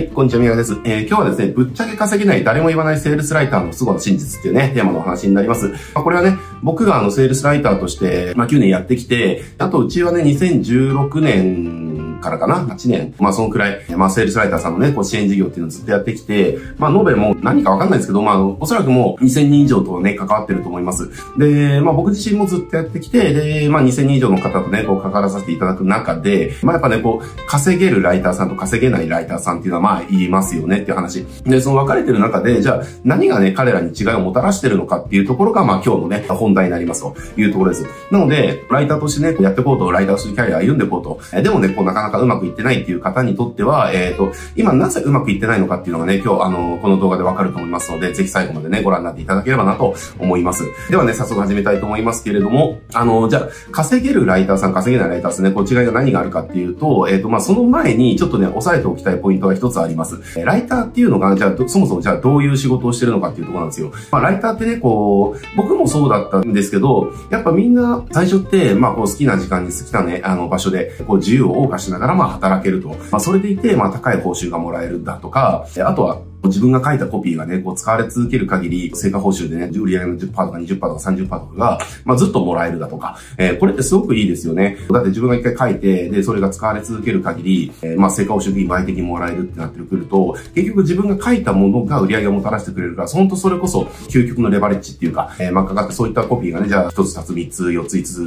はい、こんにちは、宮川です。えー、今日はですね、ぶっちゃけ稼げない誰も言わないセールスライターの凄の真実っていうね、テーマのお話になります。まあ、これはね、僕があの、セールスライターとして、まあ、9年やってきて、あとうちはね、2016年からかな ?8 年。まあ、そのくらい、まあ、セールスライターさんのね、こう支援事業っていうのをずっとやってきて、まあ、延べも何かわかんないですけど、まあ、おそらくもう2000人以上とね、関わってると思います。で、まあ、僕自身もずっとやってきて、で、まあ、2000人以上の方とね、こう、関わらさせていただく中で、まあ、やっぱね、こう、稼げるライターさんと稼げないライターさんっていうのは、まあ、言いますよねっていう話。で、その分かれてる中で、じゃあ、何がね、彼らに違いをもたらしてるのかっていうところが、まあ、今日のね、本題になりますというところです。なので、ライターとしてね、やっていこうと、ライターとしてキャリア歩んでいこうと。でもね、こう、なかなかうまくいってないっていう方にとっては、えっ、ー、と、今なぜうまくいってないのかっていうのがね、今日、あの、この動画でわかると思いますので、ぜひ最後までね、ご覧になっていただければなと思います。ではね、早速始めたいと思いますけれども、あの、じゃあ、稼げるライターさん、稼げないライターさんね、こう違いが何があるかっていうと、えっ、ー、と、まあ、その前に、ちょっとね、押さえておきたいポイントが一つあります。ライターっていうのが、じゃあ、そもそもじゃあどういう仕事をしてるのかっていうところなんですよ。まあ、ライターってね、こう、僕もそうだったんですけど、やっぱみんな、最初って、まあ、こう、好きな時間に好きなね、あの、場所で、こう、自由を謳歌しながら、まあ、働けると。まあ、それでいて、まあ、高い報酬がもらえるんだとか、あとは、自分が書いたコピーがね、こう使われ続ける限り、成果報酬でね、売上の10%とか20%とか30%とかが、まあずっともらえるだとか、えー、これってすごくいいですよね。だって自分が一回書いて、で、それが使われ続ける限り、えー、まあ成果報酬金倍的にもらえるってなってくると、結局自分が書いたものが売り上げをもたらしてくれるから、本当それこそ究極のレバレッジっていうか、えー、まあかかってそういったコピーがね、じゃあ1つ、2つ、3つ、4つ、5つ、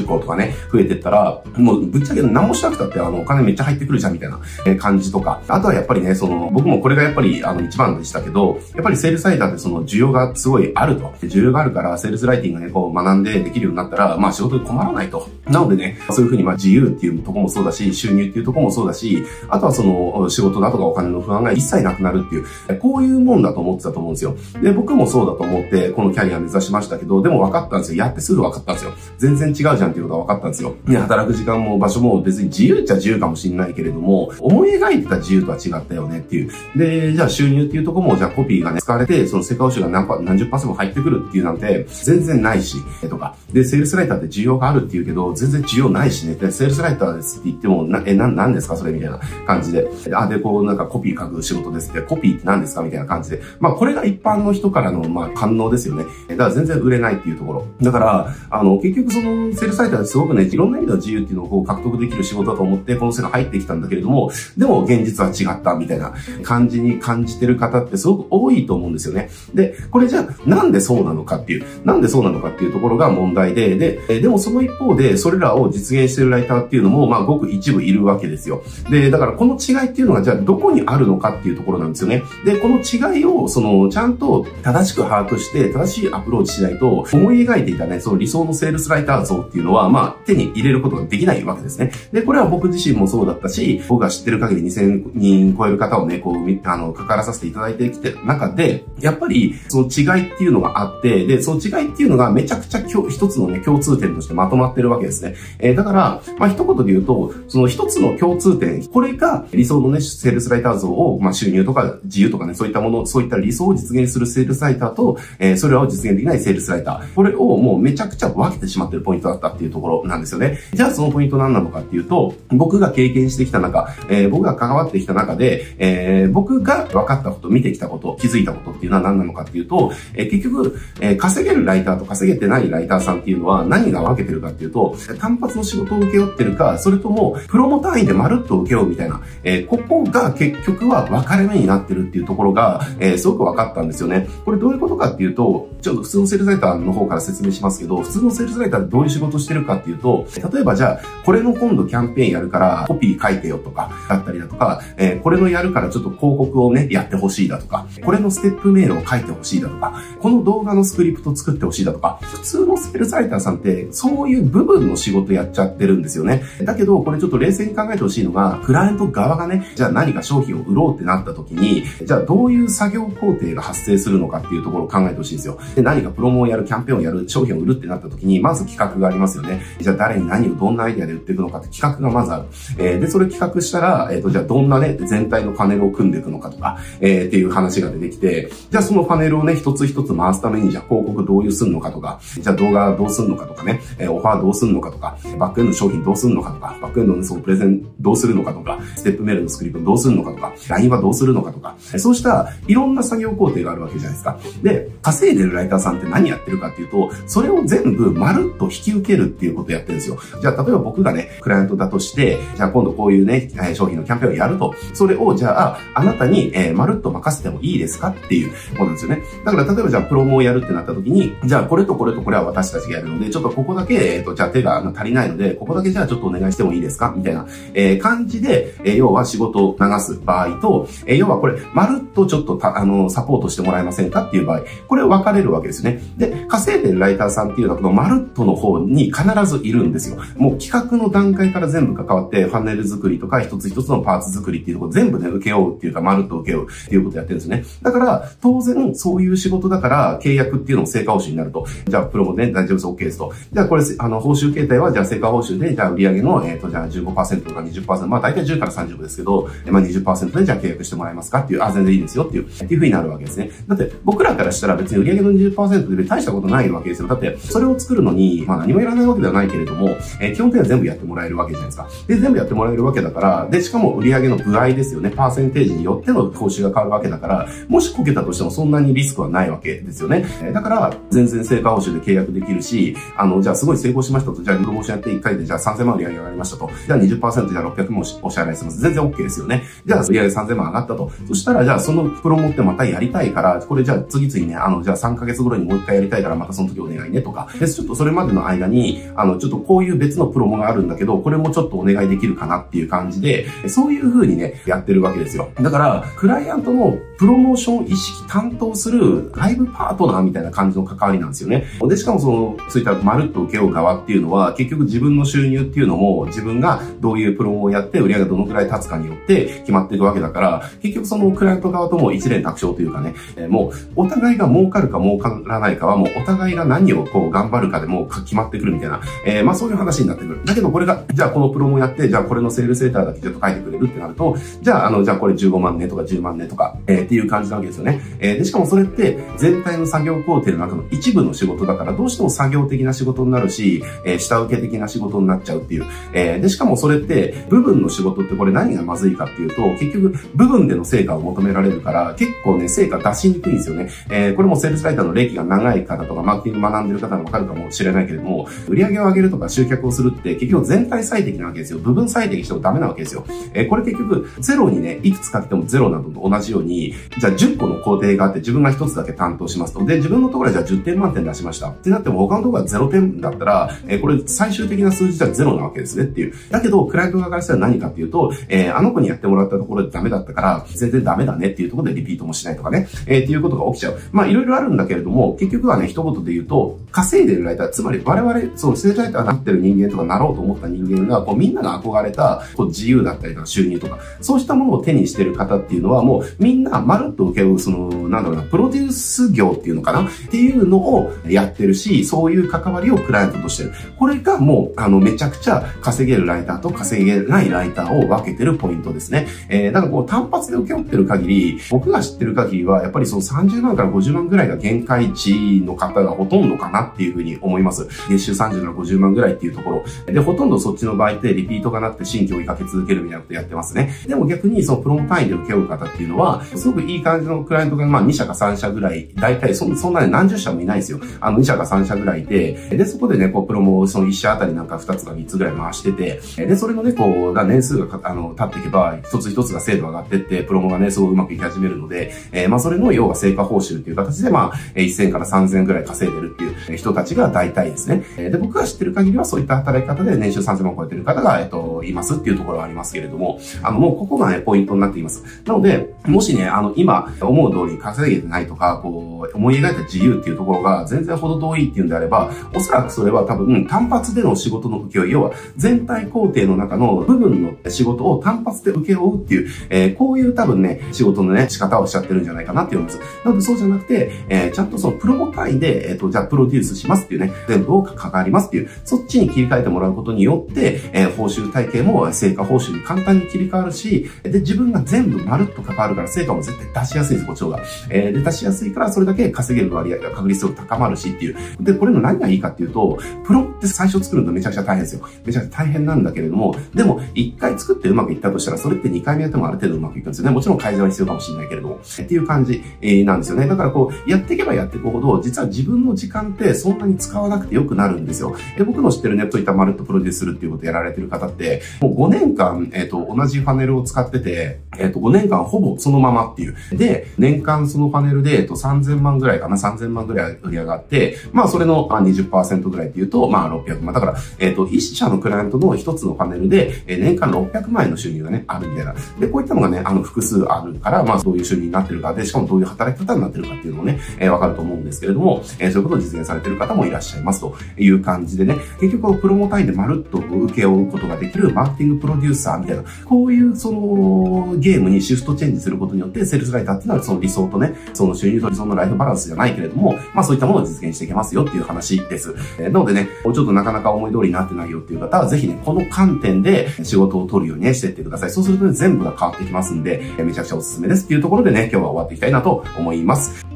10個とかね、増えてったら、もうぶっちゃけ何もしなくたってあのお金めっちゃ入ってくるじゃんみたいな感じとか、あとはやっぱりね、その、僕もこれがやっぱりあの一番でしたけど、やっぱりセールスライターってその需要がすごいあると。需要があるから、セールスライティングね、こう学んでできるようになったら、まあ仕事で困らないと。なのでね、そういうふうにまあ自由っていうとこもそうだし、収入っていうとこもそうだし、あとはその仕事だとかお金の不安が一切なくなるっていう、こういうもんだと思ってたと思うんですよ。で、僕もそうだと思って、このキャリア目指しましたけど、でも分かったんですよ。やってすぐ分かったんですよ。全然違うじゃんっていうことが分かったんですよ。ね、働く時間も場所も別に自由っちゃ自由かもしれないけれども、思い描いてた自由とは違ったよねっていう。で、じゃあ収収入っていうとこも、じゃあコピーがね、使われて、その成果報酬が何パ何十パーセント入ってくるっていうなんて、全然ないし、とか。で、セールスライターって需要があるって言うけど、全然需要ないしね。で、セールスライターですって言っても、な、え、な、なんですか？それみたいな感じで。あ、で、こう、なんかコピー書く仕事ですって、コピーって何ですか？みたいな感じで。まあ、これが一般の人からの、まあ、反応ですよね。だから全然売れないっていうところ。だから、あの、結局その、セールスライターですごくね、いろんな意味の自由っていうのをこう獲得できる仕事だと思って、この世界入ってきたんだけれども、でも現実は違ったみたいな感じに感じしてる方ってすごく多いと思うんですよね。で、これじゃあ、なんでそうなのかっていう、なんでそうなのかっていうところが問題で、で、でもその一方で、それらを実現してるライターっていうのも、まあ、ごく一部いるわけですよ。で、だからこの違いっていうのが、じゃあ、どこにあるのかっていうところなんですよね。で、この違いを、その、ちゃんと正しく把握して、正しいアプローチしないと、思い描いていたね、その理想のセールスライター像っていうのは、まあ、手に入れることができないわけですね。で、これは僕自身もそうだったし、僕が知ってる限り2000人超える方をね、こう、あの、関わらさせていただいてきてる中で、やっぱり、その違いっていうのがあって、で、その違いっていうのがめちゃくちゃ一つのね、共通点としてまとまってるわけですね。えー、だから、まあ、一言で言うと、その一つの共通点、これが理想のね、セールスライター像を、まあ、収入とか自由とかね、そういったもの、そういった理想を実現するセールスライターと、えー、それらを実現できないセールスライター。これをもうめちゃくちゃ分けてしまってるポイントだったっていうところなんですよね。じゃあそのポイント何なのかっていうと、僕が経験してきた中、えー、僕が関わってきた中で、えー、僕が分かったこと、見てきたこと、気づいたことっていうのは何なのかっていうと、え、結局、え、稼げるライターと稼げてないライターさんっていうのは何が分けてるかっていうと、単発の仕事を受け負ってるか、それとも、プロモ単位でまるっと受け負うみたいな、え、ここが結局は分かれ目になってるっていうところが、え、すごく分かったんですよね。これどういうことかっていうと、ちょっと普通のセールスライターの方から説明しますけど、普通のセールスライターってどういう仕事してるかっていうと、例えばじゃあ、これの今度キャンペーンやるからコピー書いてよとか、だったりだとか、え、これのやるからちょっと広告をね、やってほしいだとか、これのステップメールを書いてほしいだとか、この動画のスクリプト作ってほしいだとか、普通のセールスライターさんって、そういう部分の仕事やっちゃってるんですよね。だけど、これちょっと冷静に考えてほしいのが、クライアント側がね、じゃあ何か商品を売ろうってなった時に、じゃあどういう作業工程が発生するのかっていうところを考えてほしいんですよ。で、何かプロモをやる、キャンペーンをやる、商品を売るってなった時に、まず企画がありますよね。じゃあ誰に何をどんなアイデアで売っていくのかって企画がまずある。えー、で、それ企画したら、えっ、ー、と、じゃあどんなね、全体のパネルを組んでいくのかとか、えー、っていう話が出てきて、じゃあそのパネルをね、一つ一つ回すために、じゃあ広告どういうすんのかとか、じゃあ動画どうすんのかとかね、えー、オファーどうすんのかとか、バックエンド商品どうすんのかとか、バックエンドのそのプレゼンどうするのかとか、ステップメールのスクリプトどうするのかとか、LINE はどうするのかとか、そうしたいろんな作業工程があるわけじゃないですか。で、稼いでるライターさんって何やってるかっていうと、それを全部まるっと引き受けるっていうことをやってるんですよ。じゃあ、例えば僕がね、クライアントだとして、じゃあ今度こういうね、商品のキャンペーンをやると、それをじゃあ、あなたに、えー、まるっと任せてもいいですかっていうことなんですよね。だから、例えばじゃあ、プロモをやるってなった時に、じゃあ、これとこれとこれは私たちがやるので、ちょっとここだけ、えっ、ー、と、じゃあ手が足りないので、ここだけじゃあちょっとお願いしてもいいですか？みたいな、えー、感じで、えー、要は仕事を流す場合と、えー、要はこれ、まるっとちょっとたあの、サポートしてもらえませんかっていう場合、これ分かれるわけですね。で、稼いでるライターさんっていうのは、このまるっとの方に必ずいるんですよ。もう企画の段階から全部関わって、ファンネル作りとか、一つ一つのパーツ作りっていうとこ全部ね、受け負うっていうか、まるっと受け負うっていうことをやってるんですね。だから、当然、そういう仕事だから、契約っていうのも成果報酬になると。じゃあ、プロもね、大丈夫です、OK ですと。じゃあ、これ、あの、報酬形態は、じゃあ、成果報酬で、じゃあ、売上の、えっ、ー、と、じゃあ、15%とか20%、まあ、大体10から30ですけど、まあ、20%で、じゃあ、契約してもらえますかっていう、あ、全然いいですよっていう、っていうふうになるわけですね。だって、僕らからしたら別に売上の20%で大したことないわけですよ。だって、それを作るのに、まあ、何もいらないわけではないけれども、えー、基本的には全部やってもらえるわけじゃないですか。で、全部やってもらえるわけだから、で、しかも売上の具合ですよね。パーセンテージによっての報酬が変わるわけだから、もしこけたとしてもそんなにリスクはないわけですよね。だから、全然成果報酬で契約できるし、あの、じゃあすごい成功しましたと、じゃあプロモーションやって1回でじゃあ3000万の売上が上がりましたと。じゃあ20%じゃあ600万お支払いします。全然 OK ですよね。じゃあ売上3000万上がったと。そしたらじゃあそのプロモってまたやりたいから、これじゃあ次々ね、あの、じゃあ3ヶ月頃にもう1回やりたいからまたその時お願いねとか。で、ちょっとそれまでの間に、あの、ちょっとこういう別のプロモがあるんだけど、これもちょっとお願いできるかなっていう感じで、そういう風にね、やってるわけですよ。だから、クライアントのプロモーション意識担当する外部パートナーみたいな感じの関わりなんですよね。で、しかもその、そういったまるっと受け負う側っていうのは、結局自分の収入っていうのも、自分がどういうプロモをやって売り上げがどのくらい立つかによって決まっていくわけだから、結局そのクライアント側とも一連卓勝というかね、え、もう、お互いが儲かるか儲からないかは、もうお互いが何をこう頑張るかでもう決まってくるみたいな、えー、まあそういう話になってくる。だけどこれが、じゃあこのプロモやって、じゃあこれのセールスレーターだけちょっと書いてくれるってなると、じゃああの、じゃあこれ15万ねとか10万ねとか、えー、っていう感じなわけですよね。えー、で、しかもそれって全体の作業工程の中の一部の仕事だから、どうしても作業的な仕事になるし、えー、下請け的な仕事になっちゃうっていう。えー、で、しかもそれって、部分の仕事ってこれ何がまずいかっていうと、結局、部分での成果を求められるから、結構ね、成果出しにくいんですよね。えー、これもセールスライターの歴が長い方とか、マーケティング学んでる方もわかるかもしれないけれども、売上を上げるとか集客をするって結局全体最適なわけですよ。部分最適してもダメなわけですよ。えー、これ結局、ゼロにね、いくつかけてもゼロなどと同じように、じゃあ10個の工程があって自分が1つだけ担当しますと。で、自分のところはじゃあ10点満点出しました。ってなっても他のところは0点だったら、えー、これ最終的な数字じゃゼロなわけですねっていう。だけど、クライアント側からしたら何かっていうと、えー、あの子にやってもらったところでダメだったから、全然ダメだねっていうところでリピートもしないとかね、えー、っていうことが起きちゃう。まあ、いろいろあるんだけれども、結局はね、一言で言うと、稼いでるライター、つまり我々、そう、ステージライターになってる人間とかなろうと思った人間が、こう、みんなが憧れた、こう、自由だったりとか収入とか、そうしたものを手にしてる方っていうのは、もう、みんなまるっと受け負う、その、なんだろうな、プロデュース業っていうのかな？っていうのをやってるし、そういう関わりをクライアントとしてる。これがもう、あの、めちゃくちゃ稼げるライターと稼げないライターを分けてるポイントですね。えー、だかこう、単発で受け負ってる限り、僕が知ってる限りは、やっぱりその30万から50万ぐらいが限界値の方がほとんどかなっていうふうに思います。月収30から50万ぐらいっていうところ。で、ほとんどそっちの場合ってリピートがなって新規追いかけ続けるみたいなことやってますね。でも逆にそのプロモ単位で受け負う方っっていうのは、すごくいい感じのクライアントがまあ2社か3社ぐらい、大体そそんなに何十社もいないですよ。あの2社か3社ぐらいで、で、そこでね、こうプロモをその1社あたりなんか2つか3つぐらい回してて、で、それのね、こう、年数があの経っていけば、一つ一つが精度上がってって、プロモがね、すごいうまくいき始めるので、えー、まあそれの要は成果報酬っていう形で、まあ、1000から3000ぐらい稼いでるっていう人たちが大体ですね。で、僕が知ってる限りはそういった働き方で年収3000万を超えてる方が、えっと、いますっていうところはありますけれども、あの、もうここがね、ポイントになっています。なので、もしね、あの、今、思う通り稼げてないとか、こう、思い描いた自由っていうところが全然ほど遠いっていうんであれば、おそらくそれは多分、単発での仕事の請負、要は、全体工程の中の部分の仕事を単発で請け負うっていう、えー、こういう多分ね、仕事のね、仕方をしちゃってるんじゃないかなって思います。なので、そうじゃなくて、えー、ちゃんとそのプロモ単位で、えっ、ー、と、じゃあ、プロデュースしますっていうね、全部を関わりますっていう、そっちに切り替えてもらうことによって、え、報酬体系も成果報酬に簡単に切り替わるし、で、自分が全部まるっと関わるから成果も絶対出しやすいです、こっちの方が。えー、で、出しやすいからそれだけ稼げる割合が確率が高まるしっていう。で、これの何がいいかっていうと、プロって最初作るのめちゃくちゃ大変ですよ。めちゃくちゃ大変なんだけれども、でも、1回作ってうまくいったとしたら、それって2回目やってもある程度うまくいくんですよね。もちろん改善は必要かもしれないけれども。っていう感じ、えー、なんですよね。だからこう、やっていけばやっていくほど、実は自分の時間ってそんなに使わなくてよくなるんですよ。で、僕の知ってるネットいたまるっとプロデュースするっていうことをやられてる方って、もう5年間、えっ、ー、と、同じファネルを使ってて、えっ、と、5年間ほぼそのままっていう。で、年間そのパネルで、えっと、3000万ぐらいかな、3000万ぐらい売り上がって、まあ、それのあ20%ぐらいっていうと、まあ、600万。だから、えっと、一社のクライアントの一つのパネルで、え年間600万円の収入がね、あるみたいな。で、こういったのがね、あの、複数あるから、まあ、どういう収入になってるかで、しかもどういう働き方になってるかっていうのもね、えー、わかると思うんですけれども、えー、そういうことを実現されてる方もいらっしゃいますという感じでね、結局、プロモ単位でまるっと受け負うことができるマーケティングプロデューサーみたいな、こういう、その、ゲームにシフトチェンジすることによって、セールスライターっていうのはその理想とね、その収入と理想のライフバランスじゃないけれども、まあそういったものを実現していけますよっていう話です。えー、なのでね、ちょっとなかなか思い通りになってないよっていう方は、ぜひね、この観点で仕事を取るようにね、していってください。そうするとね、全部が変わってきますんで、えー、めちゃくちゃおすすめですっていうところでね、今日は終わっていきたいなと思います。